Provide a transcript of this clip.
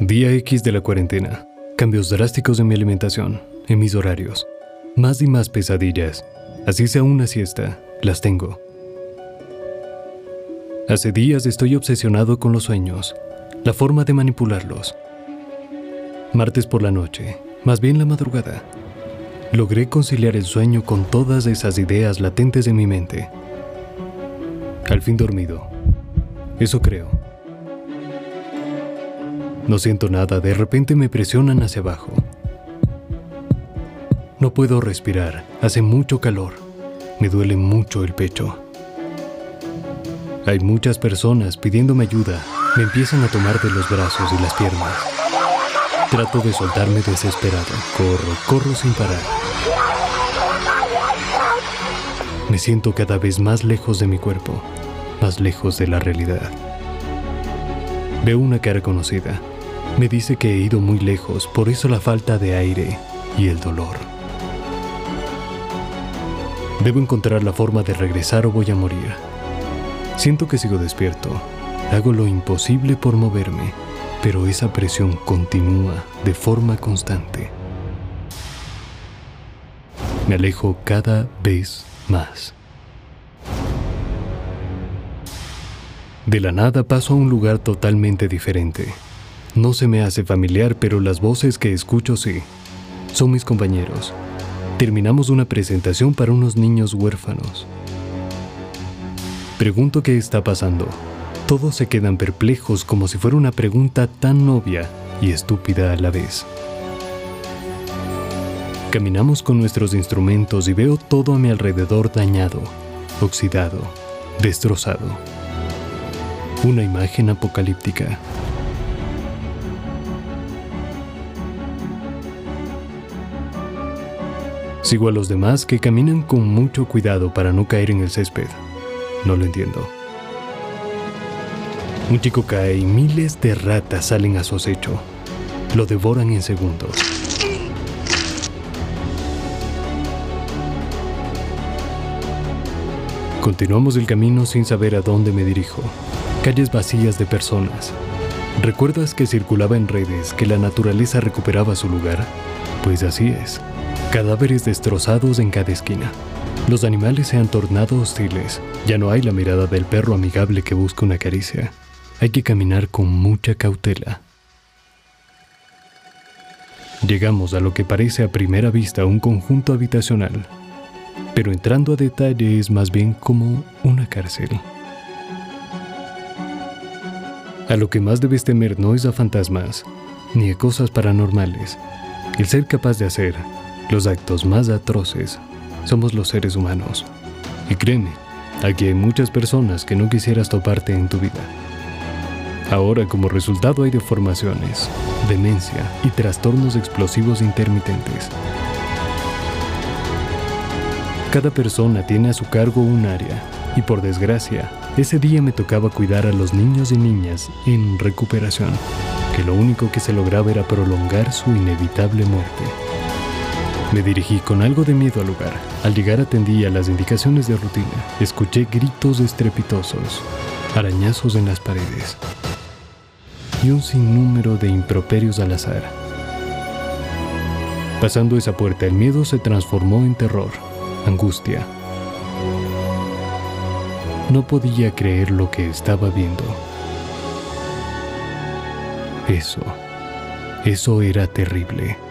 Día X de la cuarentena. Cambios drásticos en mi alimentación, en mis horarios. Más y más pesadillas. Así sea una siesta, las tengo. Hace días estoy obsesionado con los sueños, la forma de manipularlos. Martes por la noche, más bien la madrugada, logré conciliar el sueño con todas esas ideas latentes en mi mente. Al fin dormido. Eso creo. No siento nada, de repente me presionan hacia abajo. No puedo respirar, hace mucho calor, me duele mucho el pecho. Hay muchas personas pidiéndome ayuda, me empiezan a tomar de los brazos y las piernas. Trato de soltarme desesperado, corro, corro sin parar. Me siento cada vez más lejos de mi cuerpo, más lejos de la realidad. Veo una cara conocida. Me dice que he ido muy lejos, por eso la falta de aire y el dolor. Debo encontrar la forma de regresar o voy a morir. Siento que sigo despierto. Hago lo imposible por moverme, pero esa presión continúa de forma constante. Me alejo cada vez más. De la nada paso a un lugar totalmente diferente. No se me hace familiar, pero las voces que escucho sí. Son mis compañeros. Terminamos una presentación para unos niños huérfanos. Pregunto qué está pasando. Todos se quedan perplejos como si fuera una pregunta tan obvia y estúpida a la vez. Caminamos con nuestros instrumentos y veo todo a mi alrededor dañado, oxidado, destrozado. Una imagen apocalíptica. Sigo a los demás que caminan con mucho cuidado para no caer en el césped. No lo entiendo. Un chico cae y miles de ratas salen a su acecho. Lo devoran en segundos. Continuamos el camino sin saber a dónde me dirijo. Calles vacías de personas. ¿Recuerdas que circulaba en redes que la naturaleza recuperaba su lugar? Pues así es. Cadáveres destrozados en cada esquina. Los animales se han tornado hostiles. Ya no hay la mirada del perro amigable que busca una caricia. Hay que caminar con mucha cautela. Llegamos a lo que parece a primera vista un conjunto habitacional, pero entrando a detalle es más bien como una cárcel. A lo que más debes temer no es a fantasmas, ni a cosas paranormales. El ser capaz de hacer los actos más atroces somos los seres humanos. Y créeme, aquí hay muchas personas que no quisieras toparte en tu vida. Ahora como resultado hay deformaciones, demencia y trastornos explosivos intermitentes. Cada persona tiene a su cargo un área y por desgracia, ese día me tocaba cuidar a los niños y niñas en recuperación, que lo único que se lograba era prolongar su inevitable muerte. Me dirigí con algo de miedo al lugar. Al llegar atendí a las indicaciones de rutina. Escuché gritos estrepitosos, arañazos en las paredes y un sinnúmero de improperios al azar. Pasando esa puerta, el miedo se transformó en terror, angustia. No podía creer lo que estaba viendo. Eso, eso era terrible.